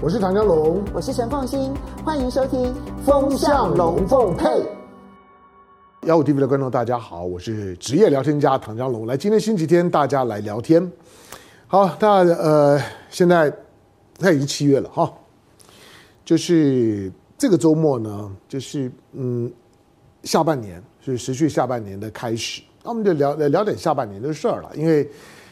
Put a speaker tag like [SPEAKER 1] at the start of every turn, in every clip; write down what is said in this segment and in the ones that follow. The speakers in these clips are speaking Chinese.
[SPEAKER 1] 我是唐江龙，
[SPEAKER 2] 我是陈凤新，欢迎收听《
[SPEAKER 1] 风向龙凤配》。幺五 TV 的观众，大家好，我是职业聊天家唐江龙。来，今天星期天，大家来聊天。好，那呃，现在现在已经七月了哈，就是这个周末呢，就是嗯，下半年是持续下半年的开始，那我们就聊聊点下半年的事儿了，因为。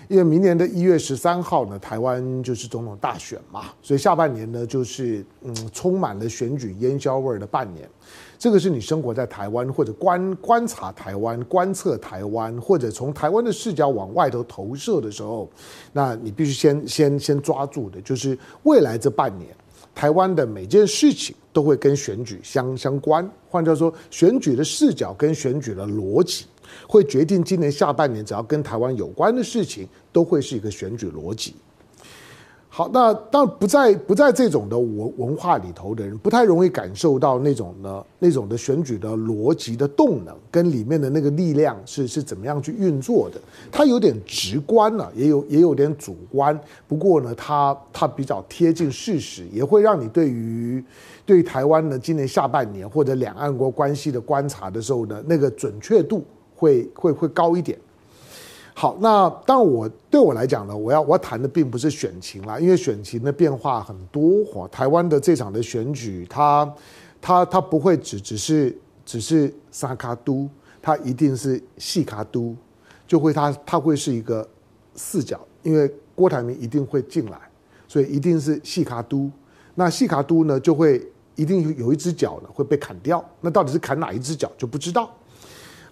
[SPEAKER 1] 因为明年的一月十三号呢，台湾就是总统大选嘛，所以下半年呢就是嗯充满了选举烟硝味的半年。这个是你生活在台湾或者观观察台湾、观测台湾，或者从台湾的视角往外头投射的时候，那你必须先 先先抓住的就是未来这半年，台湾的每件事情都会跟选举相相关。换句话说，选举的视角跟选举的逻辑。会决定今年下半年，只要跟台湾有关的事情，都会是一个选举逻辑。好，那当不在不在这种的文文化里头的人，不太容易感受到那种呢那种的选举的逻辑的动能跟里面的那个力量是是怎么样去运作的。它有点直观了，也有也有点主观。不过呢，它它比较贴近事实，也会让你对于对于台湾呢今年下半年或者两岸国关系的观察的时候呢，那个准确度。会会会高一点。好，那当然我对我来讲呢，我要我要谈的并不是选情啦，因为选情的变化很多。台湾的这场的选举，它它它不会只只是只是三卡都，它一定是四卡都，就会它它会是一个四角，因为郭台铭一定会进来，所以一定是四卡都。那四卡都呢，就会一定有一只脚呢会被砍掉，那到底是砍哪一只脚就不知道。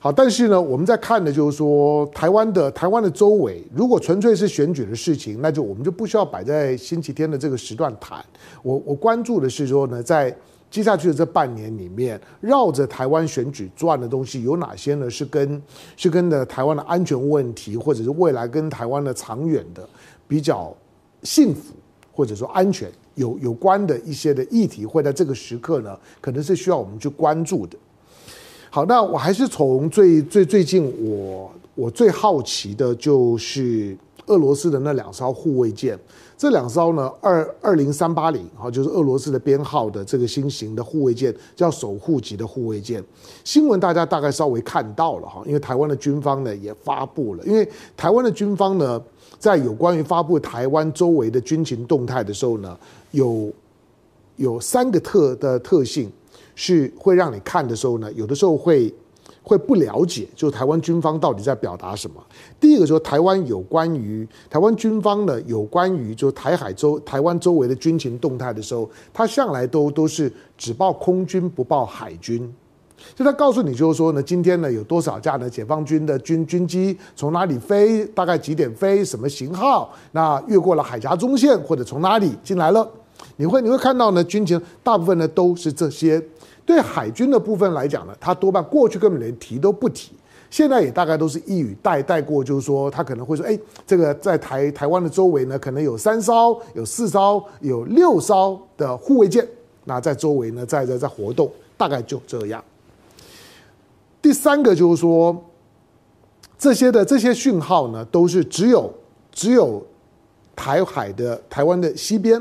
[SPEAKER 1] 好，但是呢，我们在看的就是说，台湾的台湾的周围，如果纯粹是选举的事情，那就我们就不需要摆在星期天的这个时段谈。我我关注的是说呢，在接下去的这半年里面，绕着台湾选举转的东西有哪些呢？是跟是跟的台湾的安全问题，或者是未来跟台湾的长远的比较幸福或者说安全有有关的一些的议题，会在这个时刻呢，可能是需要我们去关注的。好，那我还是从最最最近我我最好奇的就是俄罗斯的那两艘护卫舰，这两艘呢，二二零三八零，哈，就是俄罗斯的编号的这个新型的护卫舰，叫守护级的护卫舰。新闻大家大概稍微看到了哈，因为台湾的军方呢也发布了，因为台湾的军方呢在有关于发布台湾周围的军情动态的时候呢，有有三个特的特性。是会让你看的时候呢，有的时候会会不了解，就台湾军方到底在表达什么。第一个说台湾有关于台湾军方呢，有关于就台海周台湾周围的军情动态的时候，他向来都都是只报空军不报海军，就他告诉你就是说呢，今天呢有多少架的解放军的军军机从哪里飞，大概几点飞，什么型号，那越过了海峡中线或者从哪里进来了，你会你会看到呢军情大部分呢都是这些。对海军的部分来讲呢，他多半过去根本连提都不提，现在也大概都是一语带带过，就是说他可能会说，哎，这个在台台湾的周围呢，可能有三艘、有四艘、有六艘的护卫舰，那在周围呢，在在在活动，大概就这样。第三个就是说，这些的这些讯号呢，都是只有只有台海的台湾的西边，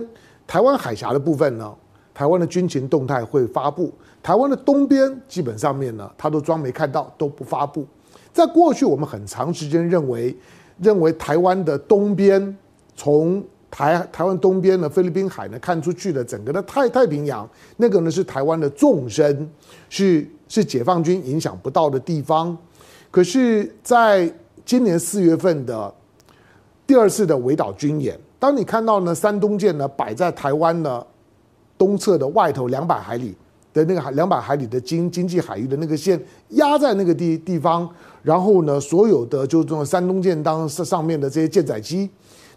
[SPEAKER 1] 台湾海峡的部分呢，台湾的军情动态会发布。台湾的东边基本上面呢，他都装没看到，都不发布。在过去，我们很长时间认为，认为台湾的东边，从台台湾东边的菲律宾海呢看出去的整个的太太平洋，那个呢是台湾的纵深，是是解放军影响不到的地方。可是，在今年四月份的第二次的围岛军演，当你看到呢山东舰呢摆在台湾的东侧的外头两百海里。的那个海两百海里的经经济海域的那个线压在那个地地方，然后呢，所有的就这种山东舰当上上面的这些舰载机，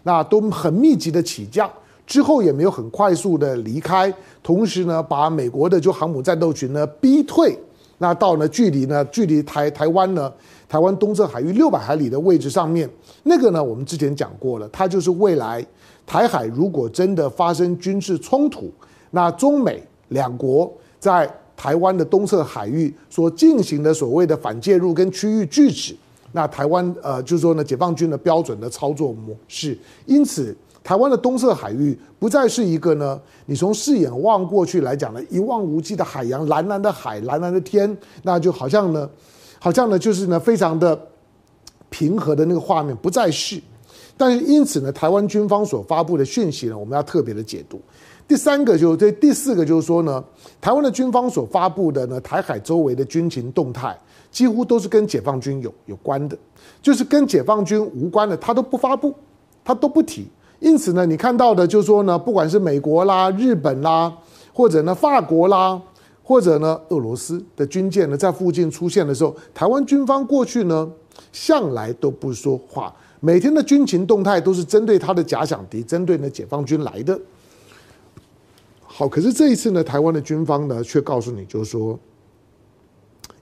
[SPEAKER 1] 那都很密集的起降，之后也没有很快速的离开，同时呢，把美国的就航母战斗群呢逼退，那到呢距离呢距离台台湾呢台湾东侧海域六百海里的位置上面，那个呢我们之前讲过了，它就是未来台海如果真的发生军事冲突，那中美两国。在台湾的东侧海域所进行的所谓的反介入跟区域拒止，那台湾呃就是说呢，解放军的标准的操作模式，因此台湾的东侧海域不再是一个呢，你从视野望过去来讲呢，一望无际的海洋，蓝蓝的海，蓝蓝的天，那就好像呢，好像呢，就是呢，非常的平和的那个画面不再是。但是因此呢，台湾军方所发布的讯息呢，我们要特别的解读。第三个就是这第四个就是说呢，台湾的军方所发布的呢，台海周围的军情动态，几乎都是跟解放军有有关的，就是跟解放军无关的，他都不发布，他都不提。因此呢，你看到的就是说呢，不管是美国啦、日本啦，或者呢法国啦，或者呢俄罗斯的军舰呢在附近出现的时候，台湾军方过去呢向来都不说话，每天的军情动态都是针对他的假想敌，针对呢解放军来的。好，可是这一次呢，台湾的军方呢，却告诉你，就是说，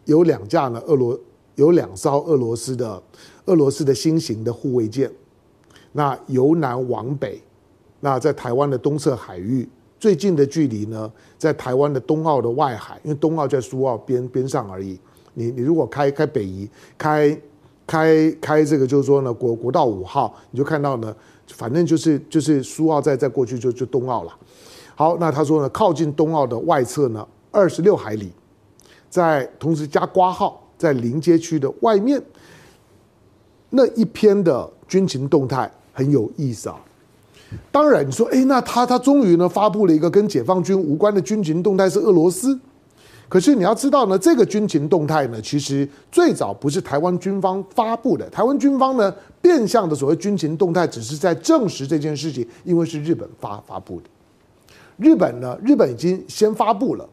[SPEAKER 1] 有两架呢，俄罗有两艘俄罗斯的俄罗斯的新型的护卫舰，那由南往北，那在台湾的东侧海域最近的距离呢，在台湾的东澳的外海，因为东澳在苏澳边边上而已。你你如果开开北移，开开开这个就是说呢，国国道五号，你就看到呢，反正就是就是苏澳再再过去就就东澳了。好，那他说呢，靠近东澳的外侧呢，二十六海里，在同时加括号，在临街区的外面，那一篇的军情动态很有意思啊。当然，你说，哎，那他他终于呢发布了一个跟解放军无关的军情动态，是俄罗斯。可是你要知道呢，这个军情动态呢，其实最早不是台湾军方发布的，台湾军方呢变相的所谓军情动态，只是在证实这件事情，因为是日本发发布的。日本呢？日本已经先发布了，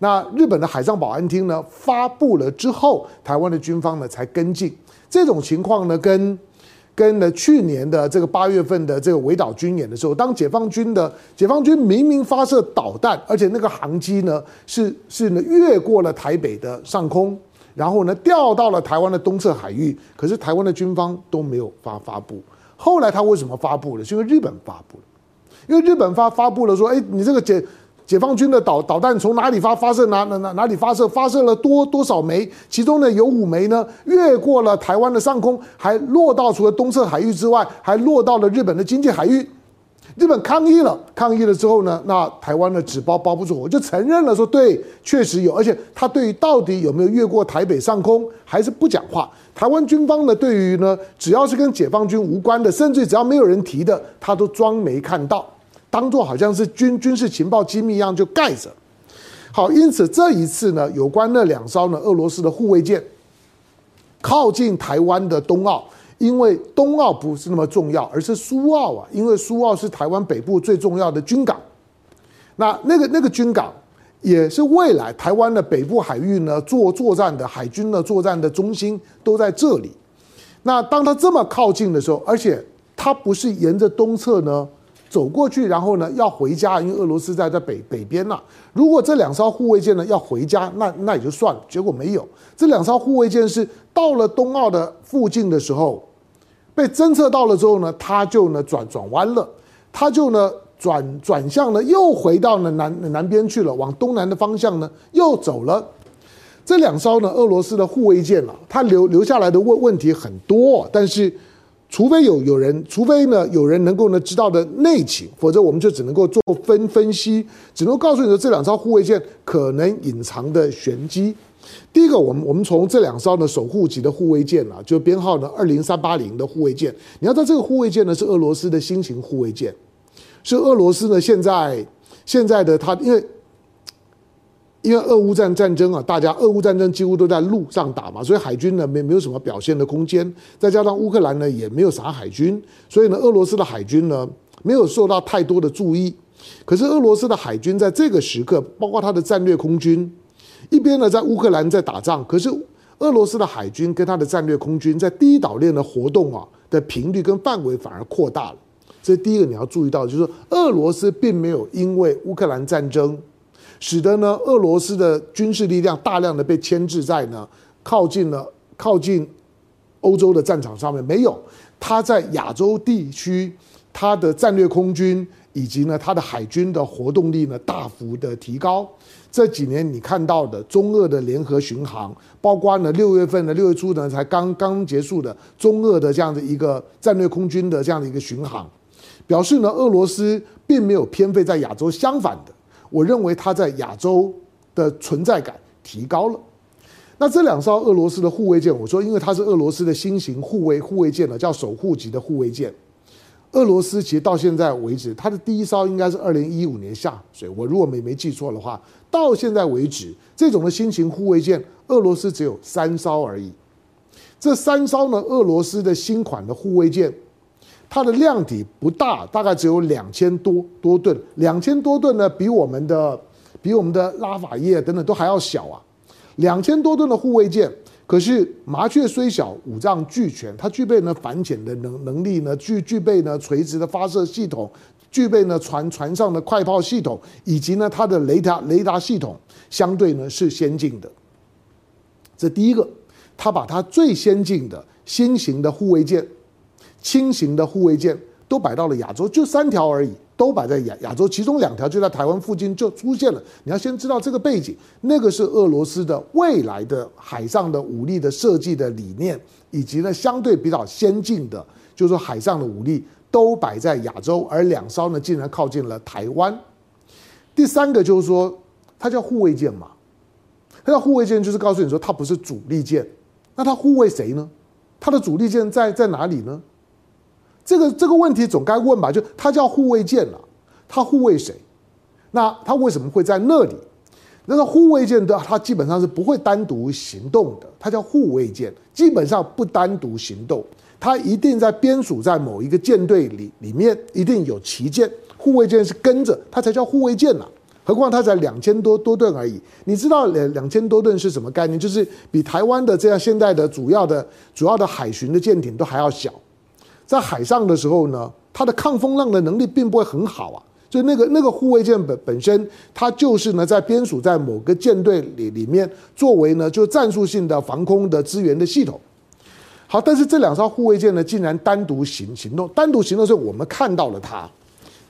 [SPEAKER 1] 那日本的海上保安厅呢发布了之后，台湾的军方呢才跟进。这种情况呢，跟跟呢去年的这个八月份的这个围岛军演的时候，当解放军的解放军明明发射导弹，而且那个航机呢是是呢越过了台北的上空，然后呢掉到了台湾的东侧海域，可是台湾的军方都没有发发布。后来他为什么发布了？是因为日本发布了。因为日本发发布了说，哎，你这个解解放军的导导弹从哪里发发射哪哪哪哪里发射发射了多多少枚？其中呢有五枚呢越过了台湾的上空，还落到除了东侧海域之外，还落到了日本的经济海域。日本抗议了，抗议了之后呢，那台湾的纸包包不住我，就承认了说，对，确实有，而且他对于到底有没有越过台北上空还是不讲话。台湾军方呢，对于呢只要是跟解放军无关的，甚至只要没有人提的，他都装没看到。当做好像是军军事情报机密一样就盖着。好，因此这一次呢，有关那两艘呢俄罗斯的护卫舰靠近台湾的东澳，因为东澳不是那么重要，而是苏澳啊，因为苏澳是台湾北部最重要的军港。那那个那个军港也是未来台湾的北部海域呢作作战的海军的作战的中心都在这里。那当它这么靠近的时候，而且它不是沿着东侧呢。走过去，然后呢要回家，因为俄罗斯在在北北边呐。如果这两艘护卫舰呢要回家，那那也就算了。结果没有，这两艘护卫舰是到了东澳的附近的时候，被侦测到了之后呢，它就呢转转弯了，它就呢转转向呢又回到了南南边去了，往东南的方向呢又走了。这两艘呢俄罗斯的护卫舰啊，它留留下来的问问题很多，但是。除非有有人，除非呢有人能够呢知道的内情，否则我们就只能够做分分析，只能告诉你说这两艘护卫舰可能隐藏的玄机。第一个，我们我们从这两艘呢守护级的护卫舰啊，就编号呢二零三八零的护卫舰，你要知道这个护卫舰呢是俄罗斯的新型护卫舰，是俄罗斯呢现在现在的它因为。因为俄乌战战争啊，大家俄乌战争几乎都在陆上打嘛，所以海军呢没没有什么表现的空间。再加上乌克兰呢也没有啥海军，所以呢俄罗斯的海军呢没有受到太多的注意。可是俄罗斯的海军在这个时刻，包括他的战略空军，一边呢在乌克兰在打仗，可是俄罗斯的海军跟他的战略空军在第一岛链的活动啊的频率跟范围反而扩大了。这第一个你要注意到，就是说俄罗斯并没有因为乌克兰战争。使得呢，俄罗斯的军事力量大量的被牵制在呢靠近了靠近欧洲的战场上面，没有，他在亚洲地区，他的战略空军以及呢他的海军的活动力呢大幅的提高。这几年你看到的中俄的联合巡航，包括呢六月份的六月初呢才刚刚结束的中俄的这样的一个战略空军的这样的一个巡航。表示呢，俄罗斯并没有偏废在亚洲，相反的，我认为它在亚洲的存在感提高了。那这两艘俄罗斯的护卫舰，我说，因为它是俄罗斯的新型护卫护卫舰呢，叫守护级的护卫舰。俄罗斯其实到现在为止，它的第一艘应该是二零一五年下水，我如果没没记错的话，到现在为止，这种的新型护卫舰，俄罗斯只有三艘而已。这三艘呢，俄罗斯的新款的护卫舰，它的量体不大，大概只有两千多多吨，两千多吨呢，比我们的比我们的拉法叶等等都还要小啊，两千多吨的护卫舰。可是麻雀虽小，五脏俱全。它具备呢反潜的能能力呢，具具备呢垂直的发射系统，具备呢船船上的快炮系统，以及呢它的雷达雷达系统，相对呢是先进的。这第一个，它把它最先进的新型的护卫舰、轻型的护卫舰都摆到了亚洲，就三条而已。都摆在亚亚洲，其中两条就在台湾附近就出现了。你要先知道这个背景，那个是俄罗斯的未来的海上的武力的设计的理念，以及呢相对比较先进的，就是说海上的武力都摆在亚洲，而两艘呢竟然靠近了台湾。第三个就是说，它叫护卫舰嘛，它叫护卫舰，就是告诉你说它不是主力舰，那它护卫谁呢？它的主力舰在在哪里呢？这个这个问题总该问吧？就它叫护卫舰了，它护卫谁？那它为什么会在那里？那个护卫舰的它基本上是不会单独行动的，它叫护卫舰，基本上不单独行动，它一定在编属在某一个舰队里里面，一定有旗舰，护卫舰是跟着它才叫护卫舰呢。何况它才两千多多吨而已。你知道两两千多吨是什么概念？就是比台湾的这样现在的主要的主要的海巡的舰艇都还要小。在海上的时候呢，它的抗风浪的能力并不会很好啊。就那个那个护卫舰本本身，它就是呢在编属在某个舰队里里面，作为呢就战术性的防空的支援的系统。好，但是这两艘护卫舰呢，竟然单独行行动，单独行动的时候我们看到了它，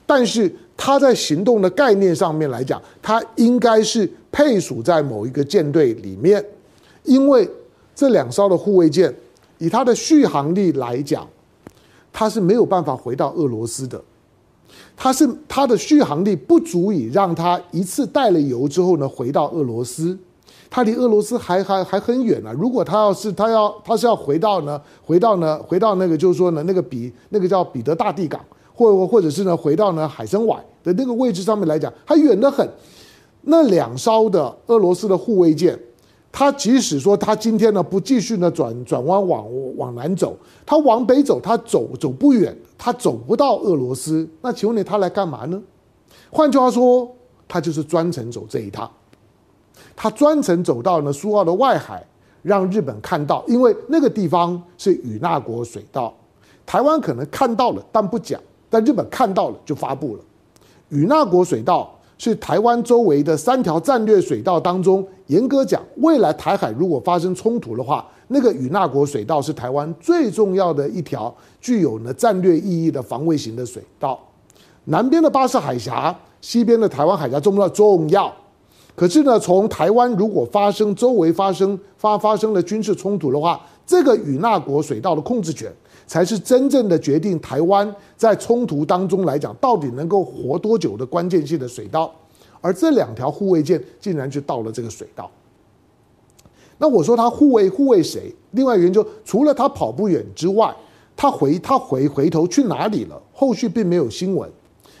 [SPEAKER 1] 但是它在行动的概念上面来讲，它应该是配属在某一个舰队里面，因为这两艘的护卫舰以它的续航力来讲。他是没有办法回到俄罗斯的，他是他的续航力不足以让他一次带了油之后呢回到俄罗斯，他离俄罗斯还还还很远呢、啊。如果他要是他要他是要回到呢回到呢回到那个就是说呢那个彼那个叫彼得大帝港，或或者是呢回到呢海参崴的那个位置上面来讲，还远得很。那两艘的俄罗斯的护卫舰。他即使说他今天呢不继续呢转转弯往往南走，他往北走，他走走不远，他走不到俄罗斯。那请问你他来干嘛呢？换句话说，他就是专程走这一趟。他专程走到呢苏澳的外海，让日本看到，因为那个地方是与那国水道，台湾可能看到了但不讲，但日本看到了就发布了与那国水道。是台湾周围的三条战略水道当中，严格讲，未来台海如果发生冲突的话，那个与那国水道是台湾最重要的一条具有呢战略意义的防卫型的水道。南边的巴士海峡，西边的台湾海峡重不重要？可是呢，从台湾如果发生周围发生发发生了军事冲突的话，这个与那国水道的控制权。才是真正的决定台湾在冲突当中来讲到底能够活多久的关键性的水道，而这两条护卫舰竟然就到了这个水道。那我说他护卫护卫谁？另外一个原因就除了他跑不远之外，他回他回回头去哪里了？后续并没有新闻，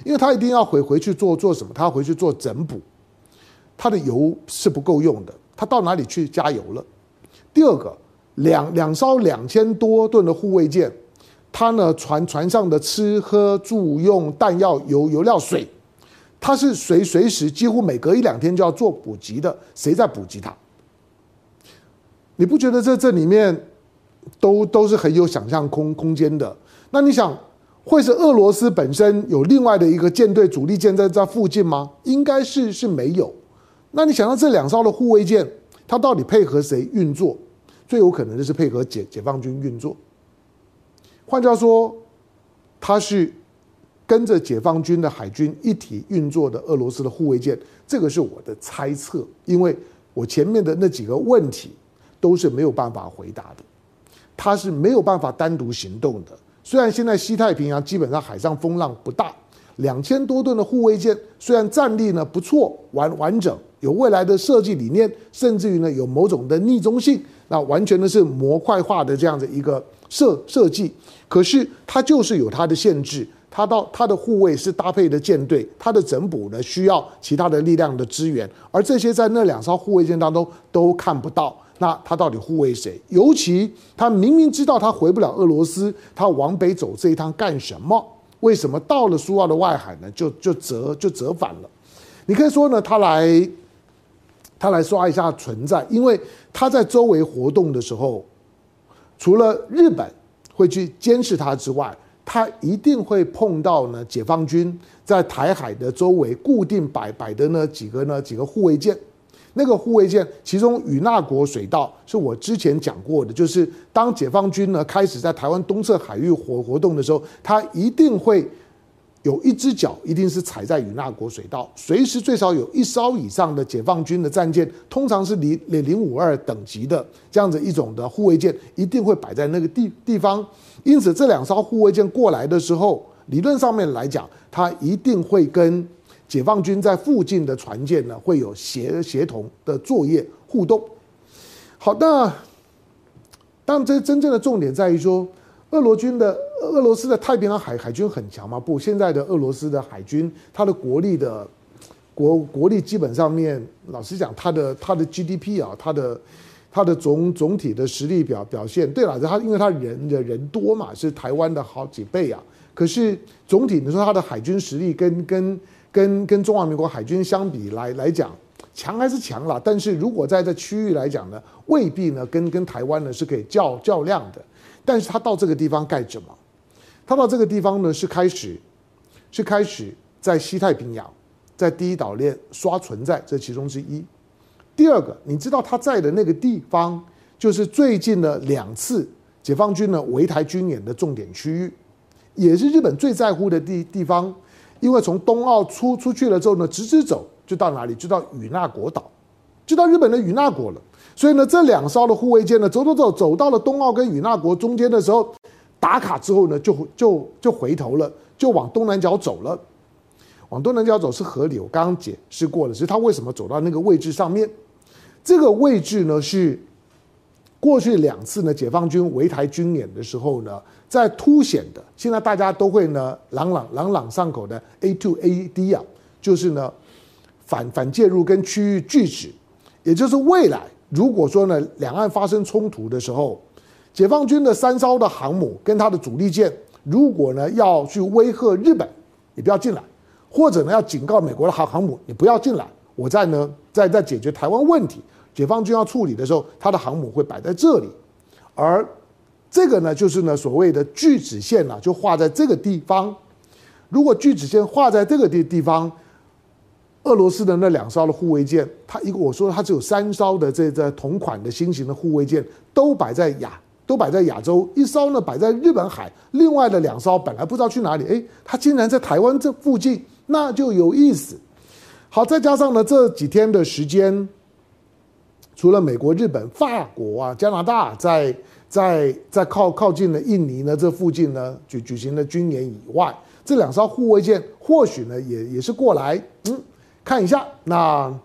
[SPEAKER 1] 因为他一定要回回去做做什么？他回去做整补，他的油是不够用的，他到哪里去加油了？第二个，两两艘两千多吨的护卫舰。它呢，船船上的吃喝住用弹药油油料水，它是随随时几乎每隔一两天就要做补给的。谁在补给它？你不觉得这这里面都都是很有想象空空间的？那你想，会是俄罗斯本身有另外的一个舰队主力舰在这附近吗？应该是是没有。那你想到这两艘的护卫舰，它到底配合谁运作？最有可能的是配合解解放军运作。换句话说，它是跟着解放军的海军一体运作的俄罗斯的护卫舰，这个是我的猜测，因为我前面的那几个问题都是没有办法回答的，它是没有办法单独行动的，虽然现在西太平洋基本上海上风浪不大，两千多吨的护卫舰虽然战力呢不错，完完整，有未来的设计理念，甚至于呢有某种的逆中性，那完全的是模块化的这样的一个设设计，可是它就是有它的限制。它到它的护卫是搭配的舰队，它的整补呢需要其他的力量的支援，而这些在那两艘护卫舰当中都看不到。那他到底护卫谁？尤其他明明知道他回不了俄罗斯，他往北走这一趟干什么？为什么到了苏澳的外海呢？就就折就折返了？你可以说呢，他来他来刷一下存在，因为他在周围活动的时候，除了日本会去监视他之外。他一定会碰到呢，解放军在台海的周围固定摆摆的那几个呢几个护卫舰，那个护卫舰，其中与那国水道是我之前讲过的，就是当解放军呢开始在台湾东侧海域活活动的时候，他一定会。有一只脚一定是踩在与那国水道，随时最少有一艘以上的解放军的战舰，通常是零零零五二等级的这样子一种的护卫舰，一定会摆在那个地地方。因此，这两艘护卫舰过来的时候，理论上面来讲，它一定会跟解放军在附近的船舰呢会有协协同的作业互动。好，那但，这真正的重点在于说。俄罗军的俄罗斯的太平洋海海军很强吗？不，现在的俄罗斯的海军，它的国力的国国力基本上面，老实讲，它的它的 GDP 啊，它的它的总总体的实力表表现，对了，它因为它人的人多嘛，是台湾的好几倍啊。可是总体你说它的海军实力跟跟跟跟中华民国海军相比来来讲，强还是强了。但是如果在这区域来讲呢，未必呢跟跟台湾呢是可以较较量的。但是他到这个地方干什么？他到这个地方呢，是开始，是开始在西太平洋，在第一岛链刷存在，这其中之一。第二个，你知道他在的那个地方，就是最近的两次解放军呢围台军演的重点区域，也是日本最在乎的地地方。因为从东澳出出去了之后呢，直直走就到哪里？就到与那国岛，就到日本的与那国了。所以呢，这两艘的护卫舰呢，走走走，走到了东澳跟与那国中间的时候，打卡之后呢，就就就回头了，就往东南角走了。往东南角走是合理，我刚刚解释过了，是他为什么走到那个位置上面。这个位置呢，是过去两次呢解放军围台军演的时候呢，在凸显的。现在大家都会呢朗朗朗朗上口的 A to A D 啊，就是呢反反介入跟区域拒止，也就是未来。如果说呢，两岸发生冲突的时候，解放军的三艘的航母跟它的主力舰，如果呢要去威吓日本，你不要进来；或者呢要警告美国的航航母，你不要进来。我在呢在在解决台湾问题，解放军要处理的时候，它的航母会摆在这里，而这个呢就是呢所谓的拒止线呢，就画在这个地方。如果拒止线画在这个地地方。俄罗斯的那两艘的护卫舰，它一个我说它只有三艘的这这同款的新型的护卫舰，都摆在亚都摆在亚洲，一艘呢摆在日本海，另外的两艘本来不知道去哪里，诶，它竟然在台湾这附近，那就有意思。好，再加上呢这几天的时间，除了美国、日本、法国啊、加拿大在在在靠靠近的印尼呢这附近呢举举行了军演以外，这两艘护卫舰或许呢也也是过来，嗯。看一下，那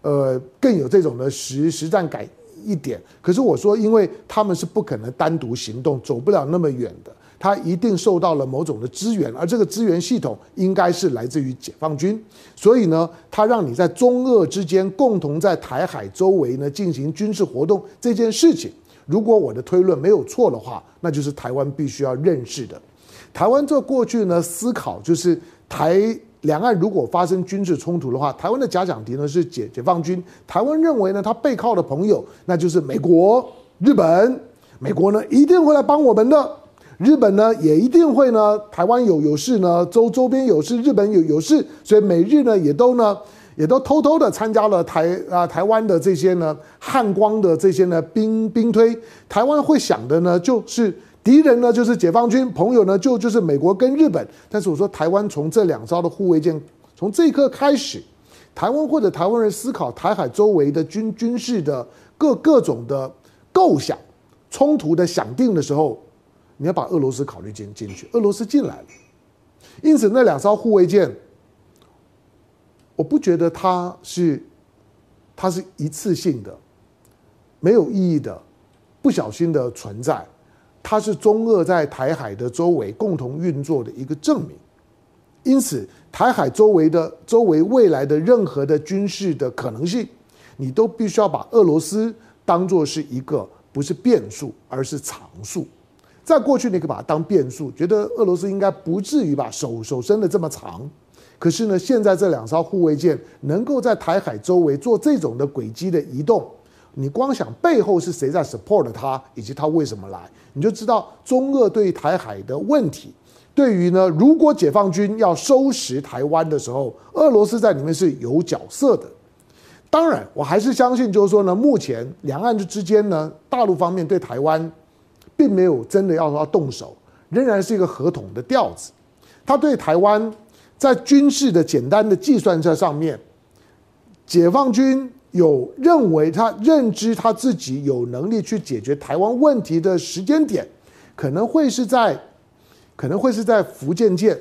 [SPEAKER 1] 呃更有这种的实实战感一点。可是我说，因为他们是不可能单独行动，走不了那么远的，他一定受到了某种的支援，而这个支援系统应该是来自于解放军。所以呢，他让你在中俄之间共同在台海周围呢进行军事活动这件事情，如果我的推论没有错的话，那就是台湾必须要认识的。台湾这过去呢思考就是台。两岸如果发生军事冲突的话，台湾的假想敌呢是解解放军。台湾认为呢，他背靠的朋友那就是美国、日本。美国呢一定会来帮我们的，日本呢也一定会呢。台湾有有事呢，周周边有事，日本有有事，所以美日呢也都呢也都偷偷的参加了台啊台湾的这些呢汉光的这些呢兵兵推。台湾会想的呢就是。敌人呢就是解放军，朋友呢就就是美国跟日本。但是我说台湾从这两艘的护卫舰，从这一刻开始，台湾或者台湾人思考台海周围的军军事的各各种的构想、冲突的想定的时候，你要把俄罗斯考虑进进去。俄罗斯进来了，因此那两艘护卫舰，我不觉得它是它是一次性的、没有意义的、不小心的存在，它是中俄在台海的周围共同运作的一个证明。因此，台海周围的周围未来的任何的军事的可能性，你都必须要把俄罗斯当做是一个不是变数，而是常数。在过去，你可以把它当变数，觉得俄罗斯应该不至于把手手伸的这么长。可是呢，现在这两艘护卫舰能够在台海周围做这种的轨迹的移动，你光想背后是谁在 support 他，以及他为什么来，你就知道中俄对台海的问题。对于呢，如果解放军要收拾台湾的时候，俄罗斯在里面是有角色的。当然，我还是相信，就是说呢，目前两岸之间呢，大陆方面对台湾。并没有真的要要动手，仍然是一个合同的调子。他对台湾在军事的简单的计算在上面，解放军有认为他认知他自己有能力去解决台湾问题的时间点，可能会是在可能会是在福建舰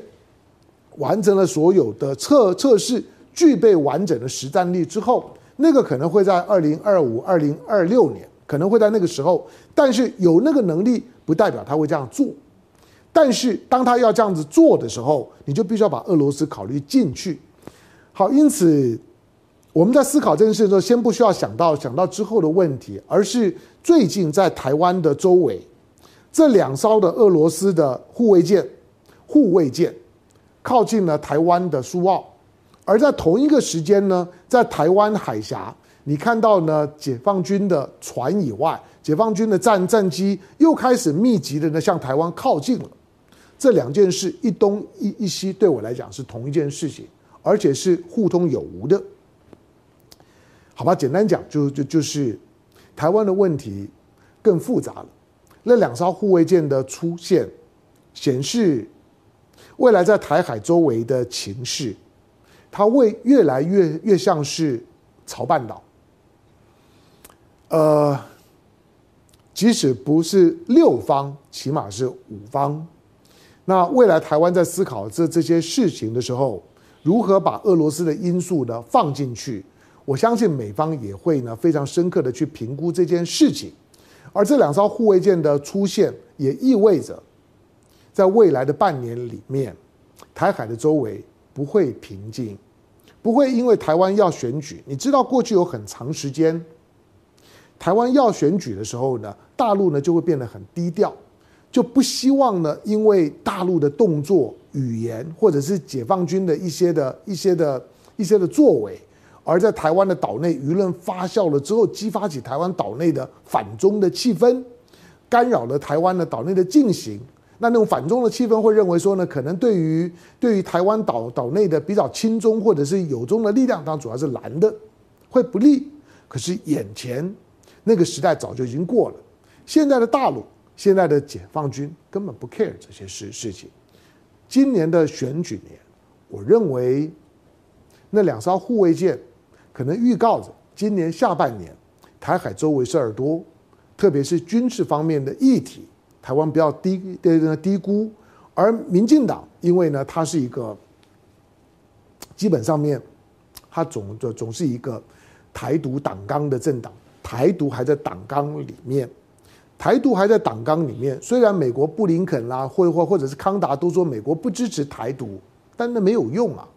[SPEAKER 1] 完成了所有的测测试，具备完整的实战力之后，那个可能会在二零二五、二零二六年。可能会在那个时候，但是有那个能力不代表他会这样做。但是当他要这样子做的时候，你就必须要把俄罗斯考虑进去。好，因此我们在思考这件事的时候，先不需要想到想到之后的问题，而是最近在台湾的周围，这两艘的俄罗斯的护卫舰、护卫舰靠近了台湾的苏澳，而在同一个时间呢，在台湾海峡。你看到呢？解放军的船以外，解放军的战战机又开始密集的呢向台湾靠近了。这两件事一东一一西，对我来讲是同一件事情，而且是互通有无的。好吧，简单讲就就就是台湾的问题更复杂了。那两艘护卫舰的出现，显示未来在台海周围的情势，它会越来越越像是朝半岛。呃，即使不是六方，起码是五方。那未来台湾在思考这这些事情的时候，如何把俄罗斯的因素呢放进去？我相信美方也会呢非常深刻的去评估这件事情。而这两艘护卫舰的出现，也意味着在未来的半年里面，台海的周围不会平静，不会因为台湾要选举。你知道过去有很长时间。台湾要选举的时候呢，大陆呢就会变得很低调，就不希望呢，因为大陆的动作、语言，或者是解放军的一些的一些的一些的作为，而在台湾的岛内舆论发酵了之后，激发起台湾岛内的反中的气氛，干扰了台湾的岛内的进行。那那种反中的气氛会认为说呢，可能对于对于台湾岛岛内的比较亲中或者是有中的力量，当主要是蓝的，会不利。可是眼前。那个时代早就已经过了，现在的大陆，现在的解放军根本不 care 这些事事情。今年的选举年，我认为那两艘护卫舰可能预告着今年下半年台海周围事儿多，特别是军事方面的议题，台湾不要低低低估。而民进党，因为呢，它是一个基本上面，它总总总是一个台独党纲的政党。台独还在党纲里面，台独还在党纲里面。虽然美国布林肯啦，或或或者是康达都说美国不支持台独，但那没有用啊。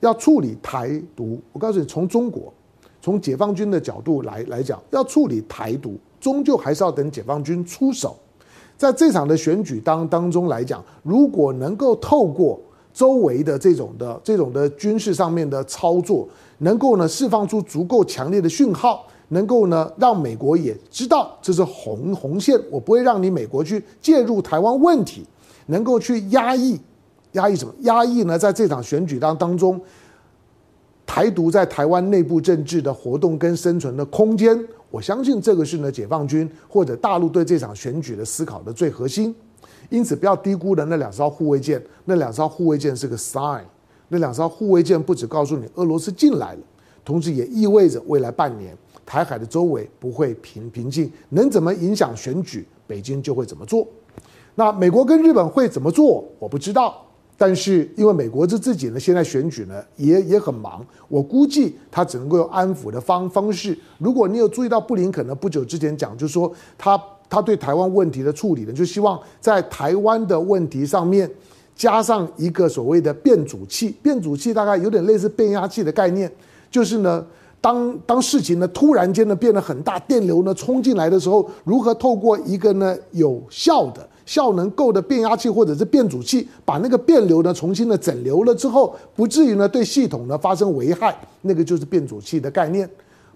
[SPEAKER 1] 要处理台独，我告诉你，从中国，从解放军的角度来来讲，要处理台独，终究还是要等解放军出手。在这场的选举当当中来讲，如果能够透过周围的这种的这种的军事上面的操作，能够呢释放出足够强烈的讯号。能够呢，让美国也知道这是红红线，我不会让你美国去介入台湾问题，能够去压抑，压抑什么？压抑呢？在这场选举当当中，台独在台湾内部政治的活动跟生存的空间，我相信这个是呢解放军或者大陆对这场选举的思考的最核心。因此，不要低估了那两艘护卫舰，那两艘护卫舰是个 sign，那两艘护卫舰不只告诉你俄罗斯进来了，同时也意味着未来半年。台海的周围不会平平静，能怎么影响选举，北京就会怎么做。那美国跟日本会怎么做？我不知道。但是因为美国这自己呢，现在选举呢也也很忙，我估计他只能够用安抚的方方式。如果你有注意到布林肯呢，不久之前讲，就是说他他对台湾问题的处理呢，就希望在台湾的问题上面加上一个所谓的变阻器。变阻器大概有点类似变压器的概念，就是呢，当当事情呢突然间呢变得很大，电流呢冲进来的时候，如何透过一个呢有效的。效能够的变压器或者是变阻器，把那个电流呢重新的整流了之后，不至于呢对系统呢发生危害，那个就是变阻器的概念。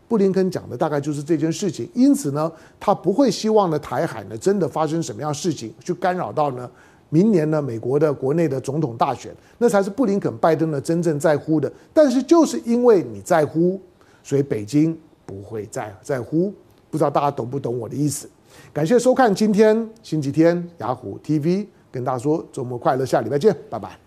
[SPEAKER 1] 布林肯讲的大概就是这件事情，因此呢，他不会希望呢台海呢真的发生什么样事情去干扰到呢明年呢美国的国内的总统大选，那才是布林肯拜登呢真正在乎的。但是就是因为你在乎，所以北京不会再在乎。不知道大家懂不懂我的意思？感谢收看今天星期天雅虎 TV，跟大家说周末快乐，下礼拜见，拜拜。